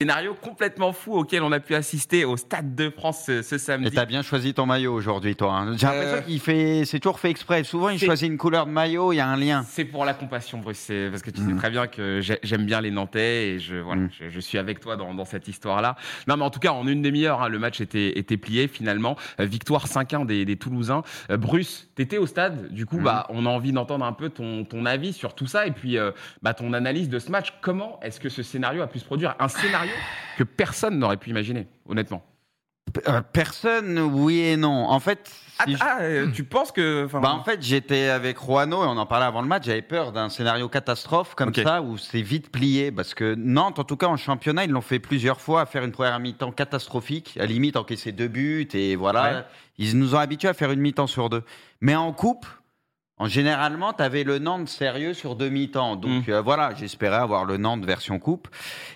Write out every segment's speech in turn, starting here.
scénario complètement fou auquel on a pu assister au Stade de France ce, ce Et samedi. t'as bien choisi ton maillot aujourd'hui, toi. hein. J'ai l'impression Euh, qu'il fait, c'est toujours fait exprès. Souvent, il choisit une couleur de maillot, il y a un lien. C'est pour la compassion, Bruce. Parce que tu sais Mhm. très bien que j'ai- j'aime bien les Nantais et je, voilà, Mhm. je, je suis avec toi dans, dans cette histoire-là. Non, mais en tout cas, en une demi-heure, hein, le match était, était plié finalement. Euh, victoire 5-1 des, des Toulousains. Euh, Bruce, t'étais au stade. Du coup, Mhm. bah, on a envie d'entendre un peu ton, ton avis sur tout ça et puis bah, ton analyse de ce match. Comment est-ce que ce scénario a pu se produire? Un scénario que personne n'aurait pu imaginer, honnêtement. Euh, personne, oui et non. En fait, Ah, je- ah, euh, tu penses que. enfin, Bah, en fait, j'étais avec Roano et on en parlait avant le match. J'avais peur d'un scénario catastrophe comme ça où c'est vite plié parce que Nantes, en tout cas en championnat, ils l'ont fait plusieurs fois à faire une première mi-temps catastrophique, à la limite encaisser deux buts et voilà. Ouais. Ils nous ont habitués à faire une mi-temps sur deux. Mais en coupe, en généralement, tu avais le Nantes sérieux sur deux mi-temps. Donc Mm. euh, voilà, j'espérais avoir le Nantes version coupe.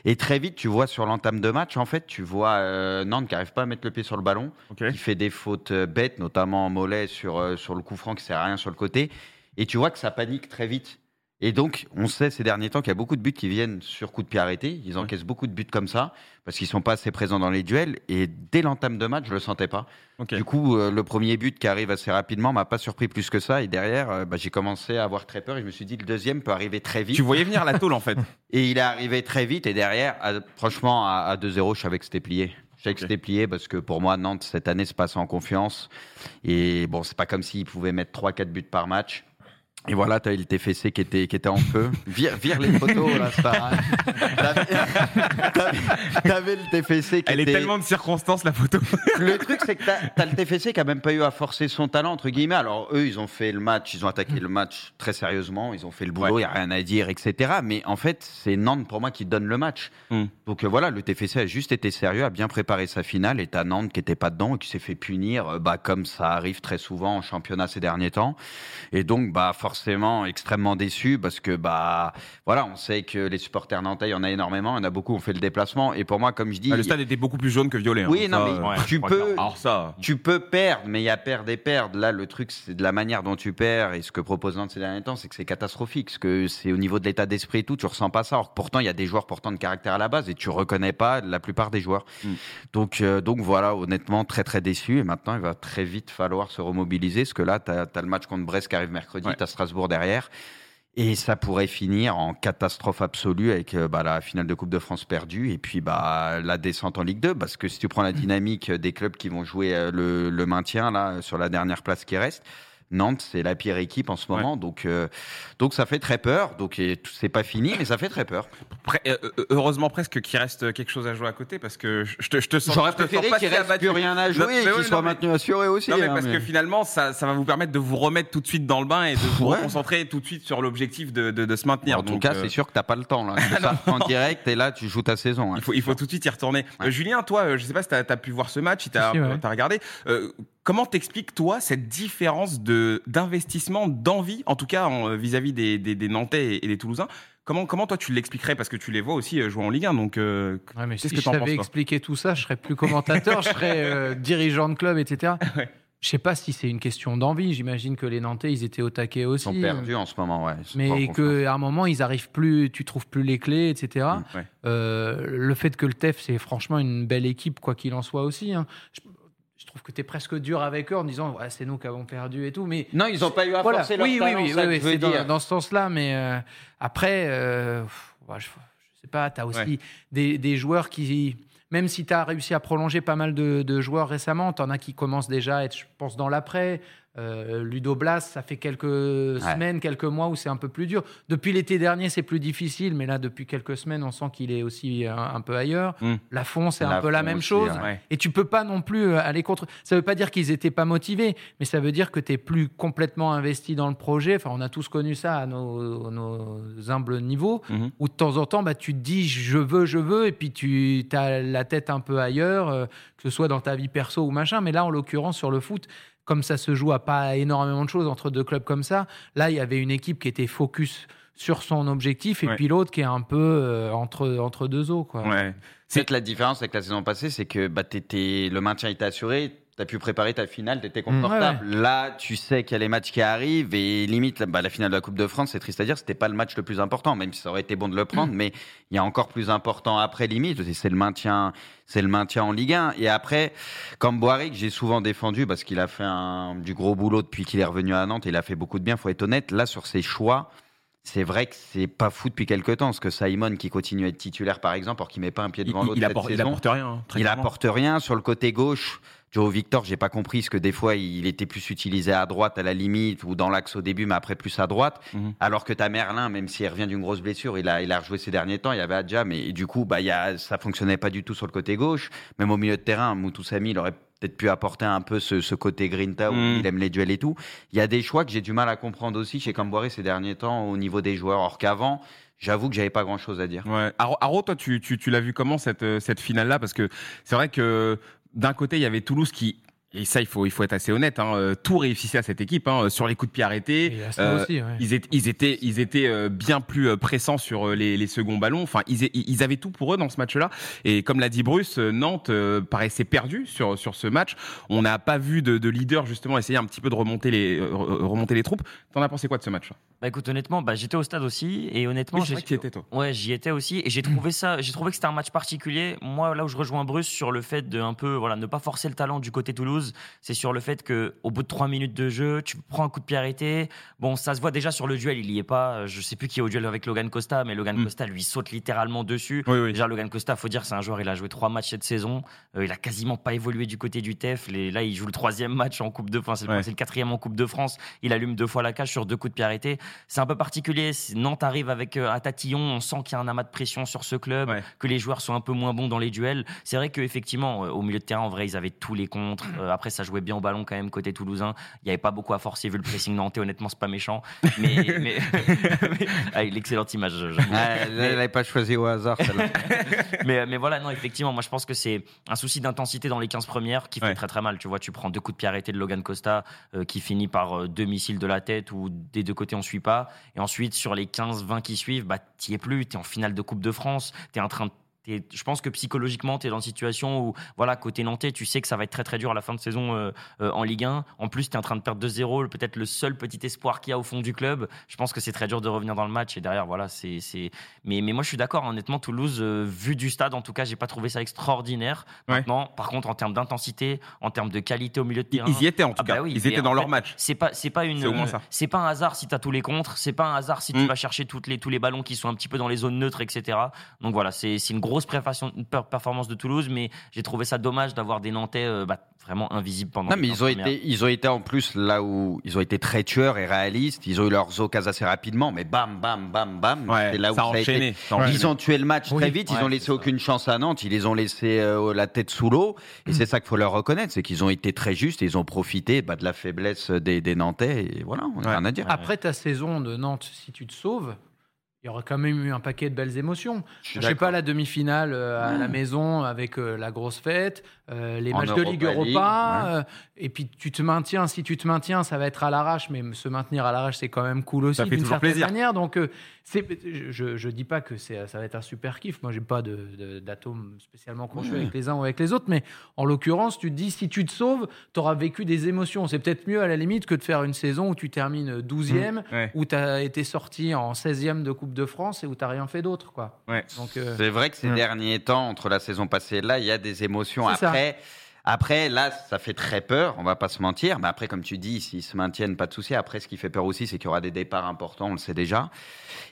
Et très vite, tu vois sur l'entame de match, en fait, tu vois euh, Nantes qui arrive pas à mettre le pied sur le ballon ok. qui fait des fautes euh, bêtes, notamment en mollet sur, euh, sur le coup franc qui sert à rien sur le côté. Et tu vois que ça panique très vite. Et donc, on sait ces derniers temps qu'il y a beaucoup de buts qui viennent sur coup de pied arrêté. Ils encaissent beaucoup de buts comme ça parce qu'ils sont pas assez présents dans les duels. Et dès l'entame de match, je le sentais pas. Du coup, euh, le premier but qui arrive assez rapidement m'a pas surpris plus que ça. Et derrière, euh, bah, j'ai commencé à avoir très peur. Et je me suis dit, le deuxième peut arriver très vite. Tu voyais venir la tôle en fait. Et il est arrivé très vite. Et derrière, à- franchement, à, à 2-0, je savais que c'était plié. Je savais que c'était plié parce que pour moi, Nantes, cette année, se passe en confiance. Et bon, c'est pas comme s'ils pouvaient mettre 3-4 buts par match. Et voilà, tu as eu le TFC qui était, qui était en feu. Vire, vire les photos, là, Star. T'avais- le TFC qui Elle est tellement de circonstances la photo. Le truc, c'est que t'as as le TFC qui a même pas eu à forcer son talent, entre guillemets. Alors, eux, ils ont fait le match, ils ont attaqué le match très sérieusement, ils ont fait le boulot, il Ouais. a rien à dire, etc. Mais en fait, c'est Nantes, pour moi, qui donne le match. Mm. Donc euh, voilà, le TFC a juste été sérieux, a bien préparé sa finale, et t'as Nantes qui était pas dedans et qui s'est fait punir, euh, bah, comme ça arrive très souvent en championnat ces derniers temps. Et donc, bah, forcément, extrêmement déçu parce que, bah, voilà, on sait que les supporters nantais, il y en a énormément, il y en a beaucoup, ont fait le déplacement. Et pour moi, comme je dis. Ah, le stade était beaucoup plus jaune que violet. hein. Oui, Ça, non, mais euh, tu peux- Alors ça. Tu peux perdre, mais il y a perdre et perdre. Là, le truc, c'est de la manière dont tu perds. Et ce que propose Nantes ces derniers temps, c'est que c'est catastrophique. Parce que c'est au niveau de l'état d'esprit et tout, tu ressens pas ça. Alors que pourtant, il y a des joueurs portant de caractère à la base et tu reconnais pas la plupart des joueurs. Mm. Donc, euh, donc voilà, honnêtement, très très déçu. Et maintenant, il va très vite falloir se remobiliser. Parce que là, tu as, le match contre Brest qui arrive mercredi, Ouais. tu as Strasbourg derrière. Et ça pourrait finir en catastrophe absolue avec euh, bah, la finale de Coupe de France perdue et puis bah, la descente en Ligue 2. Parce que si tu prends la dynamique des clubs qui vont jouer euh, le, le maintien là, sur la dernière place qui reste, Nantes, c'est la pire équipe en ce moment. Donc, euh, donc ça fait très peur. Donc c'est pas fini, mais ça fait très peur. Pré- euh, euh, heureusement presque qu'il reste quelque chose à jouer à côté parce que je te, je te sens. J'aurais préféré qu'il reste plus rien à jouer et qu'il oui, soit non, mais- maintenu assuré aussi. Non mais hein, parce mais- que finalement ça, ça va vous permettre de vous remettre tout de suite dans le bain et de vous Ouais. concentrer tout de suite sur l'objectif de, de, de se maintenir. en tout Donc, cas, euh, c'est sûr que t'as pas le temps là. Fais ça en direct et là, tu joues ta saison. hein. Il faut, il faut tout de suite y retourner. Euh, Julien, toi, euh, je sais pas si tu as, pu voir ce match, si tu as, Si, si, ouais. regardé. Euh, comment t'expliques, toi, cette différence de- d'investissement, d'envie, en tout cas en, euh, vis-à-vis des, des- des Nantais et, des Toulousains? Comment, comment toi tu l'expliquerais? Parce que tu les vois aussi euh, jouer en Ligue 1. Donc, euh, Ouais, mais Qu'est-ce si que je penses, expliquer tout ça, je serais plus commentateur, je serais euh, dirigeant de club, etc. Ouais. Je sais pas si c'est une question d'envie. J'imagine que les Nantais, ils étaient au taquet Ils aussi. sont perdus en ce moment, ouais. Ils Mais qu'à un moment, ils arrivent plus, tu trouves plus les clés, etc. Mm, ouais. Euh, le fait que le TEF, c'est franchement une belle équipe, quoi qu'il en soit aussi. hein. Je trouve que tu es presque dur avec eux en disant ouais, c'est nous qui avons perdu et tout. Mais Non, ils n'ont pas eu à voilà. forcer leur oui, talent, oui, oui, je c'est dans, dans ce sens-là. Mais euh, après, euh, ouais, je, je sais pas, tu as aussi Ouais. des, des joueurs qui, même si tu as réussi à prolonger pas mal de, de joueurs récemment, tu en as qui commencent déjà à être, je pense, dans l'après. Euh, Ludo Blas, ça fait quelques semaines, quelques mois où c'est un peu plus dur. Depuis l'été dernier, c'est plus difficile, mais là, depuis quelques semaines, on sent qu'il est aussi un, un peu ailleurs. Mm. Lafont, c'est un peu la même aussi, chose. ouais. Et tu peux pas non plus euh, aller contre. Ça veut pas dire qu'ils étaient pas motivés, mais ça veut dire que tu es plus complètement investi dans le projet. Enfin, on a tous connu ça à nos, nos humbles niveaux, Mhm. où de temps en temps, bah, tu te dis je veux, je veux, et puis tu as la tête un peu ailleurs, euh, que ce soit dans ta vie perso ou machin. Mais là, en l'occurrence, sur le foot, comme ça se joue à pas énormément de choses entre deux clubs comme ça, là, il y avait une équipe qui était focus sur son objectif, et Ouais. puis l'autre qui est un peu euh, entre, entre deux eaux. Quoi. Ouais. C'est que la différence avec la saison passée, c'est que bah, t'étais- le maintien était assuré. Tu as pu préparer ta finale, tu étais confortable. Mmh. Ouais, Là, tu sais qu'il y a les matchs qui arrivent et limite, bah, la finale de la Coupe de France, c'est triste à dire, c'était pas le match le plus important, même si ça aurait été bon de le prendre, mais il y a encore plus important après limite, c'est le maintien, c'est le maintien en Ligue 1. Et après, comme Boiric, j'ai souvent défendu parce qu'il a fait un, du gros boulot depuis qu'il est revenu à Nantes, il a fait beaucoup de bien, faut être honnête. Là, sur ses choix, c'est vrai que c'est pas fou depuis quelques temps, parce que Simon qui continue à être titulaire par exemple, alors qu'il met pas un pied devant l'autre il, apporte, il saison, apporte rien. hein, il clairement. apporte rien sur le côté gauche. Joe Victor, j'ai pas compris ce que des fois il était plus utilisé à droite à la limite ou dans l'axe au début, mais après plus à droite. Mhm. Alors que ta Merlin, même s'il revient d'une grosse blessure, il a, il a rejoué ces derniers temps. Il y avait Adja, mais du coup, bah, il y a, ça fonctionnait pas du tout sur le côté gauche. Même au milieu de terrain, Moutou Sami, il aurait peut-être pu apporter un peu ce, ce côté grinta où Mhm. il aime les duels et tout. Il y a des choix que j'ai du mal à comprendre aussi chez Camboire ces derniers temps au niveau des joueurs. Or qu'avant, j'avoue que j'avais pas grand chose à dire. Ouais. Aro, Aro, toi, tu, tu, tu l'as vu comment cette, cette finale-là? Parce que c'est vrai que d'un côté, il y avait Toulouse qui. Et ça, il faut, il faut être assez honnête. Hein, euh, tout réussissait à cette équipe hein, sur les coups de pied arrêtés. Et à ça Euh, aussi, ouais. Ils étaient, ils étaient, ils étaient euh, bien plus euh, pressants sur euh, les, les seconds ballons. Enfin, ils, ils avaient tout pour eux dans ce match-là. Et comme l'a dit Bruce, euh, Nantes euh, paraissait perdu sur sur ce match. On n'a pas vu de, de leader justement essayer un petit peu de remonter les euh, re- remonter les troupes. T'en as pensé quoi de ce match-là? Bah écoute, honnêtement, bah, j'étais au stade aussi et honnêtement, Oui, c'est j'ai- vrai que tu y étais, toi. Ouais, j'y étais aussi et j'ai trouvé ça, j'ai trouvé que c'était un match particulier. Moi, là où je rejoins Bruce sur le fait de un peu, voilà, ne pas forcer le talent du côté Toulouse, c'est sur le fait que au bout de trois minutes de jeu, tu prends un coup de pied arrêté. Bon, ça se voit déjà sur le duel, il y est pas. Je sais plus qui est au duel avec Logan Costa, mais Logan Mm. Costa lui saute littéralement dessus. Oui, oui. Déjà, Logan Costa, faut dire, c'est un joueur, il a joué trois matchs cette saison. Euh, il a quasiment pas évolué du côté du TEF. Les- là, il joue le troisième match en Coupe de France. C'est le, Ouais. c'est le quatrième en Coupe de France. Il allume deux fois la cage sur deux coups de pied arrêtés. C'est un peu particulier. Nantes arrive avec euh, un tatillon. On sent qu'il y a un amas de pression sur ce club, Ouais. que les joueurs sont un peu moins bons dans les duels. C'est vrai qu'effectivement, au milieu de terrain, en vrai, ils avaient tous les contres. Euh, après, ça jouait bien au ballon quand même côté toulousain. Il n'y avait pas beaucoup à forcer vu le pressing nantais. Honnêtement, c'est pas méchant. Mais, mais, mais- ah, l'excellente image. Ah, elle n'avait pas choisi au hasard, mais, mais voilà, non, effectivement, moi je pense que c'est un souci d'intensité dans les 15 premières qui fait Ouais. très très mal. Tu vois, tu prends deux coups de pied arrêtés de Logan Costa euh, qui finit par euh, deux missiles de la tête ou des deux côtés on suit pas. Et ensuite, sur les 15-20 qui suivent, bah, t'y es plus, t'es en finale de Coupe de France, t'es en train de. T'es- Je pense que psychologiquement, tu es dans une situation où, voilà, côté nantais, tu sais que ça va être très très dur à la fin de saison euh, euh, en Ligue 1. En plus, tu es en train de perdre 2-0, peut-être le seul petit espoir qu'il y a au fond du club. Je pense que c'est très dur de revenir dans le match. Et derrière, voilà, c'est. Mais, mais moi, je suis d'accord, honnêtement, Toulouse, euh, vu du stade, en tout cas, j'ai pas trouvé ça extraordinaire. Ouais. Maintenant, par contre, en termes d'intensité, en termes de qualité au milieu de terrain. Ils y étaient en tout Ah bah cas. oui, Ils étaient en dans leur match. C'est pas, pas une, C'est pas un hasard si tu as tous les contres, c'est pas un hasard si tu Mm. vas chercher toutes les, tous les ballons qui sont un petit peu dans les zones neutres, etc. Donc voilà, c'est une grosse performance de Toulouse, mais j'ai trouvé ça dommage d'avoir des Nantais euh, bah, vraiment invisibles pendant Non, mais 15 ils ont, premières. été, ils ont été en plus là où ils ont été très tueurs et réalistes. Ils ont eu leurs occasions assez rapidement, mais bam, bam, bam, bam. Ouais, c'est là où ça a ça a été- enchaîné. a. Ils ont tué le match Oui. très vite. Ils Ouais, ont laissé ça. aucune chance à Nantes. Ils les ont laissés euh, la tête sous l'eau. Et c'est ça qu'il faut leur reconnaître, c'est qu'ils ont été très justes. Et ils ont profité bah, de la faiblesse des, des Nantais. Et voilà, on n'a Ouais. rien à dire. Après ta saison de Nantes, si tu te sauves, il y aura quand même eu un paquet de belles émotions. Je Je sais pas, la demi-finale euh, à Mmh. la maison avec euh, la grosse fête, euh, les En matchs de Ligue Europa ouais. et puis tu te maintiens. Si tu te maintiens, ça va être à l'arrache, mais se maintenir à l'arrache, c'est quand même cool aussi d'une certaine plaisir. manière. Donc, je, je dis pas que c'est, ça va être un super kiff. Moi, j'ai pas de, de- d'atome spécialement crochu avec les uns ou avec les autres, mais en l'occurrence, tu te dis si tu te sauves, tu auras vécu des émotions. C'est peut-être mieux à la limite que de faire une saison où tu termines 12e Ouais. où tu as été sorti en 16e de Coupe de France et où tu n'as rien fait d'autre. Quoi. Ouais. Euh, C'est vrai que ces derniers temps, entre la saison passée et là, il y a des émotions. Ça. Après, là, ça fait très peur, on va pas se mentir. Mais après, comme tu dis, s'ils se maintiennent, pas de souci. Après, ce qui fait peur aussi, c'est qu'il y aura des départs importants, on le sait déjà.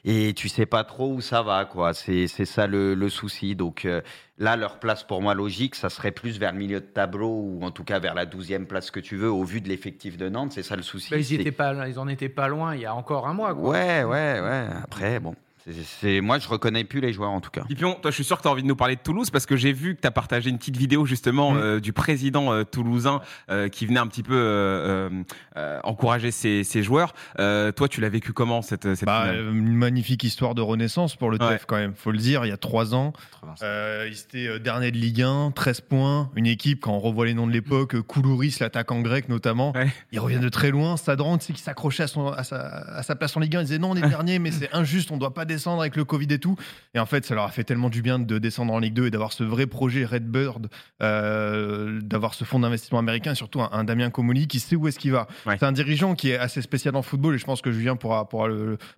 Et tu sais pas trop où ça va, quoi. C'est ça le, le souci. Donc euh, là, leur place pour moi logique, ça serait plus vers le milieu de tableau ou en tout cas vers la 12e place que tu veux, au vu de l'effectif de Nantes. C'est ça le souci. bah, ils, étaient pas, ils en étaient pas loin il y a encore un mois. Quoi. Ouais, ouais, ouais. Après, bon. C'est- c'est moi, je reconnais plus les joueurs en tout cas. Pipion, toi, je suis sûr que tu as envie de nous parler de Toulouse parce que j'ai vu que tu as partagé une petite vidéo justement Mm. euh, du président euh, toulousain euh, qui venait un petit peu euh, euh, euh, encourager ses, ses joueurs. Euh, toi, tu l'as vécu comment cette, cette Bah, une magnifique histoire de renaissance pour le Ouais. TEF quand même, faut le dire. Il y a trois ans, 85. euh, ils étaient euh, dernier de Ligue 1, 13 points. Une équipe, quand on revoit les noms de l'époque, euh, Koulouris, l'attaquant grec notamment, Ouais. ils reviennent de très loin. Sadran, tu sais, qui s'accrochait à, son- à sa, à sa place en Ligue 1, il disait non, on est dernier, mais c'est injuste, on doit pas avec le Covid et tout. Et en fait, ça leur a fait tellement du bien de descendre en Ligue 2 et d'avoir ce vrai projet Redbird, euh, d'avoir ce fonds d'investissement américain et surtout un, Damien Comoli qui sait où est-ce qu'il va. C'est un dirigeant qui est assez spécial dans le football et je pense que Julien pourra, pourra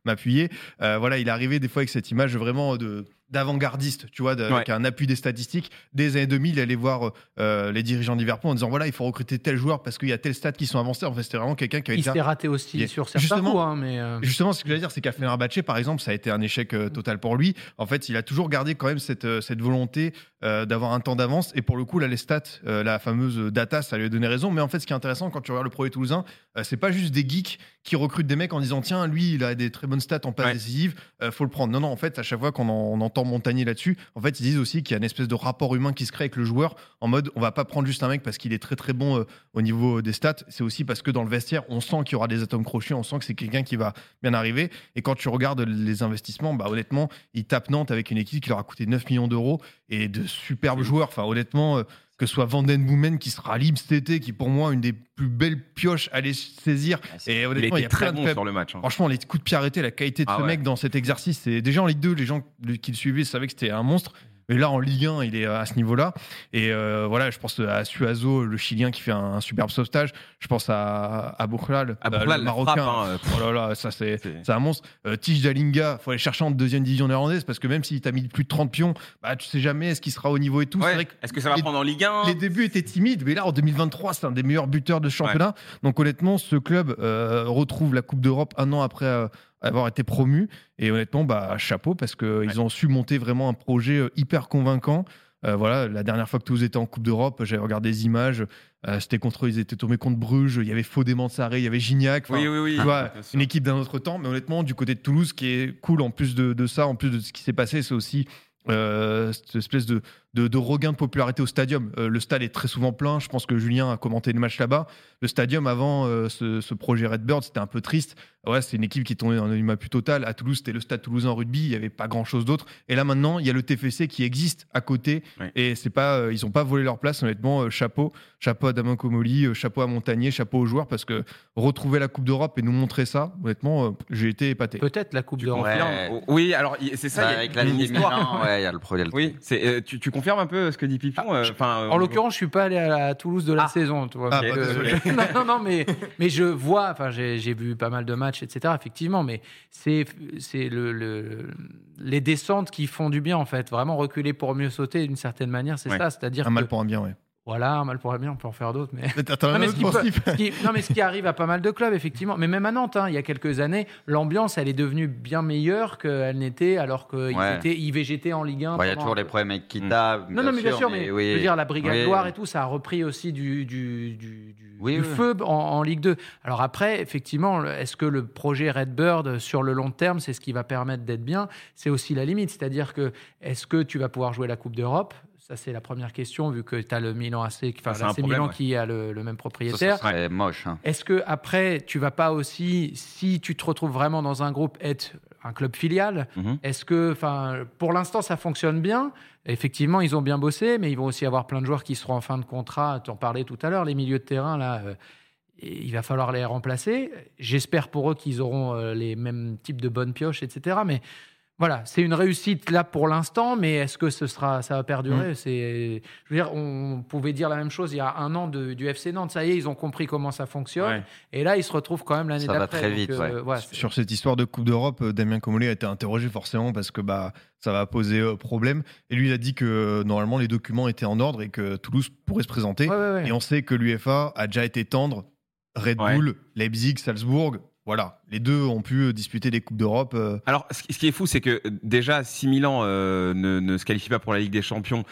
m'appuyer. Euh, voilà, il est arrivé des fois avec cette image vraiment de d'avant-gardiste, tu vois, avec un appui des statistiques. Dès les années 2000, il allait voir euh, les dirigeants d'Hiverpool en disant voilà, il faut recruter tel joueur parce qu'il y a tel stade qui sont avancés. En fait, c'était vraiment quelqu'un qui avait. Il s'était raté aussi sur certains justement, coups, hein, mais euh, Justement, ce que je veux dire, c'est qu'à par exemple, ça a été un échec euh, total pour lui. En fait, il a toujours gardé quand même cette, cette volonté d'avoir un temps d'avance. Et pour le coup, là, les stats, la fameuse data, ça lui a donné raison. Mais en fait, ce qui est intéressant quand tu regardes le projet toulousain, c'est pas juste des geeks qui recrutent des mecs en disant tiens, lui, il a des très bonnes stats en passe décisive, faut le prendre. Non, non, en fait, à chaque fois qu'on entend Montagnier là-dessus, en fait, ils disent aussi qu'il y a une espèce de rapport humain qui se crée avec le joueur en mode on va pas prendre juste un mec parce qu'il est très très bon euh, au niveau des stats. C'est aussi parce que dans le vestiaire, on sent qu'il y aura des atomes crochus, on sent que c'est quelqu'un qui va bien arriver. Et quand tu regardes les investissements, bah, honnêtement, ils tapent Nantes avec une équipe qui leur a coûté 9 millions d'euros et de superbes joueurs. Enfin, honnêtement. Euh, que ce soit Vanden Boomen qui sera libre cet été, qui pour moi une des plus belles pioches à les saisir. et honnêtement, il, y a très bon sur le match. Hein. Franchement, les coups de pied arrêtés, la qualité de ah ce mec dans cet exercice, c'est déjà en Ligue 2, les gens qui le suivaient savaient que c'était un monstre. Mais là, en Ligue 1, il est à ce niveau-là. Et euh, voilà, je pense à Suazo, le Chilien qui fait un, superbe sauvetage. Je pense à, à Bourlal, euh, le Marocain. Hein, oh là là, ça c'est un monstre. Euh, Tige Dalinga, faut aller chercher en deuxième division néerlandaise parce que même s'il t'a mis plus de 30 pions, bah, tu sais jamais est-ce qu'il sera au niveau et tout. Est-ce que ça va prendre en Ligue 1 Les débuts étaient timides, mais là, en 2023, c'est un des meilleurs buteurs de championnat. Donc honnêtement, ce club retrouve la Coupe d'Europe un an après avoir été promu. Et honnêtement, bah, chapeau, parce qu'ils ont su monter vraiment un projet euh, hyper convaincant. Euh, voilà, la dernière fois que vous étiez en Coupe d'Europe, j'avais regardé des images. Euh, c'était contre, ils étaient tombés contre Bruges. Il y avait Fodé Mansaré, il y avait Gignac. Oui, oui, oui. Tu vois, une équipe d'un autre temps. Mais honnêtement, du côté de Toulouse, ce qui est cool en plus de, de ça, en plus de ce qui s'est passé, c'est aussi cette espèce de, de, regain de popularité au stadium. le stade est très souvent plein. Je pense que Julien a commenté le match là-bas. Le stadium avant ce, ce, projet Redbird, c'était un peu triste ouais, c'est une équipe qui est tombée dans un plus total. À Toulouse, c'était le stade toulousain en rugby, il n'y avait pas grand chose d'autre. Et là, maintenant, il y a le TFC qui existe à côté. Et c'est pas, euh, ils n'ont pas volé leur place, honnêtement. Euh, chapeau. Chapeau à Damien Comoli, euh, chapeau à Montagnier, chapeau aux joueurs, parce que retrouver la Coupe d'Europe et nous montrer ça, honnêtement, j'ai été épaté. Peut-être la Coupe d'Europe. Oui, alors c'est ça. Bah, avec la ligne Milan, ouais, il y a le problème. Oui, tu, tu, confirmes un peu ce que dit Pipon ah, enfin, En l'occurrence, je suis pas allé à, Toulouse de la ah. saison. Tu vois, ah, non, non, non, mais, mais je vois, enfin, j'ai vu pas mal de matchs, etc. Effectivement, mais c'est le, les descentes qui font du bien, en fait. Vraiment reculer pour mieux sauter, d'une certaine manière, c'est ça. C'est-à-dire un mal pour un bien, oui. Voilà, mal pour bien, on peut en faire d'autres. Mais... non, mais ce qui non, mais ce qui arrive à pas mal de clubs, effectivement. Mais même à Nantes, hein, il y a quelques années, l'ambiance, elle est devenue bien meilleure qu'elle n'était alors qu'ils étaient IVGT en Ligue 1. Il y a toujours les problèmes avec Kita. Non, non, mais bien sûr, mais, je veux dire, la Brigade Loire et tout, ça a repris aussi du, du, du, du feu en, en, Ligue 2. Alors après, effectivement, est-ce que le projet Redbird, sur le long terme, c'est ce qui va permettre d'être bien? C'est aussi la limite. C'est-à-dire que, est-ce que tu vas pouvoir jouer la Coupe d'Europe? Ça, c'est la première question, vu que tu as le Milan AC, enfin, Milan qui a le, même propriétaire. Ça, serait moche. Hein. Est-ce que après, tu vas pas aussi, si tu te retrouves vraiment dans un groupe, être un club filial mhm. Est-ce que, enfin, pour l'instant, ça fonctionne bien? Effectivement, ils ont bien bossé, mais ils vont aussi avoir plein de joueurs qui seront en fin de contrat. Tu en parlais tout à l'heure, les milieux de terrain, là. Euh, il va falloir les remplacer. J'espère pour eux qu'ils auront euh, les mêmes types de bonnes pioches, etc. Mais voilà, c'est une réussite là pour l'instant, mais est-ce que ce sera, ça va perdurer mm. C'est, je veux dire, on pouvait dire la même chose il y a un an du FC Nantes. Ça y est, ils ont compris comment ça fonctionne, et là, ils se retrouvent quand même l'année d'après. Ça va très vite. Euh, Sur cette histoire de Coupe d'Europe, euh, Damien Comolé a été interrogé forcément parce que bah ça va poser euh, problème. Et lui, il a dit que normalement les documents étaient en ordre et que Toulouse pourrait se présenter. et on sait que l'UFA a déjà été tendre. Red Bull, Leipzig, Salzbourg, voilà, les deux ont pu euh, disputer des Coupes d'Europe. Euh. Alors, ce qui est fou, c'est que euh, déjà, si Milan ne, se qualifie pas pour la Ligue des Champions,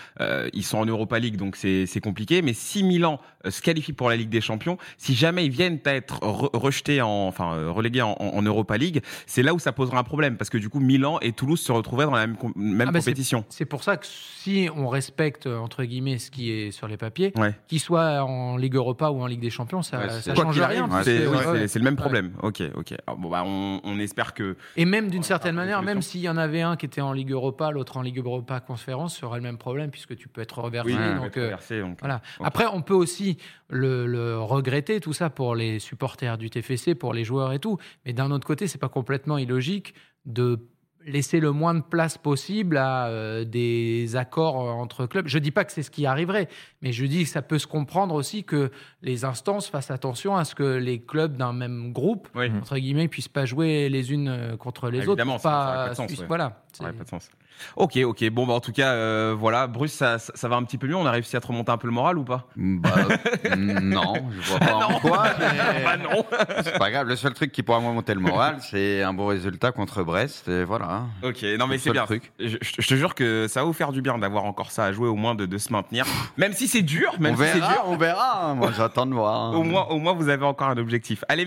ils sont en Europa League, donc c'est compliqué. Mais si Milan se qualifie pour la Ligue des Champions, si jamais ils viennent à être rejetés, en, enfin relégués en, Europa League, c'est là où ça posera un problème, parce que du coup, Milan et Toulouse se retrouveraient dans la même, même ah bah, compétition. C'est pour ça que si on respecte, entre guillemets, ce qui est sur les papiers, qu'il soit en Ligue Europa ou en Ligue des Champions, ça ne change rien. C'est le même problème. Ok ok. Bon, bah, on, espère que. Et même d'une certaine manière, même s'il y en avait un qui était en Ligue Europa, l'autre en Ligue Europa Conférence, ce serait le même problème puisque tu peux être reversé. Euh, donc, voilà. Après, on peut aussi le, regretter, tout ça, pour les supporters du TFC, pour les joueurs et tout. Mais d'un autre côté, c'est pas complètement illogique de laisser le moins de place possible à euh, des accords euh, entre clubs. Je dis pas que c'est ce qui arriverait, mais je dis que ça peut se comprendre aussi que les instances fassent attention à ce que les clubs d'un même groupe, Oui. entre guillemets, puissent pas jouer les unes euh, contre les Évidemment, autres. ça- Pas, ça pas de sens, suisse- ouais. Voilà. Ça pas de sens. Ok, ok. Bon, bah, en tout cas, euh, voilà. Bruce, ça, ça, ça va un petit peu mieux? On a réussi à te remonter un peu le moral ou pas? Bah, non, je vois pas en quoi. mais Bah non. C'est pas grave. Le seul truc qui pourra me monter le moral, c'est un bon résultat contre Brest. Et voilà. Ok, non mais c'est bien. truc. Je, te jure que ça va vous faire du bien d'avoir encore ça à jouer, au moins de, de se maintenir. Même si c'est dur, même on si c'est dur, on verra. Moi, j'attends de voir. au moins, au moins vous avez encore un objectif. Allez.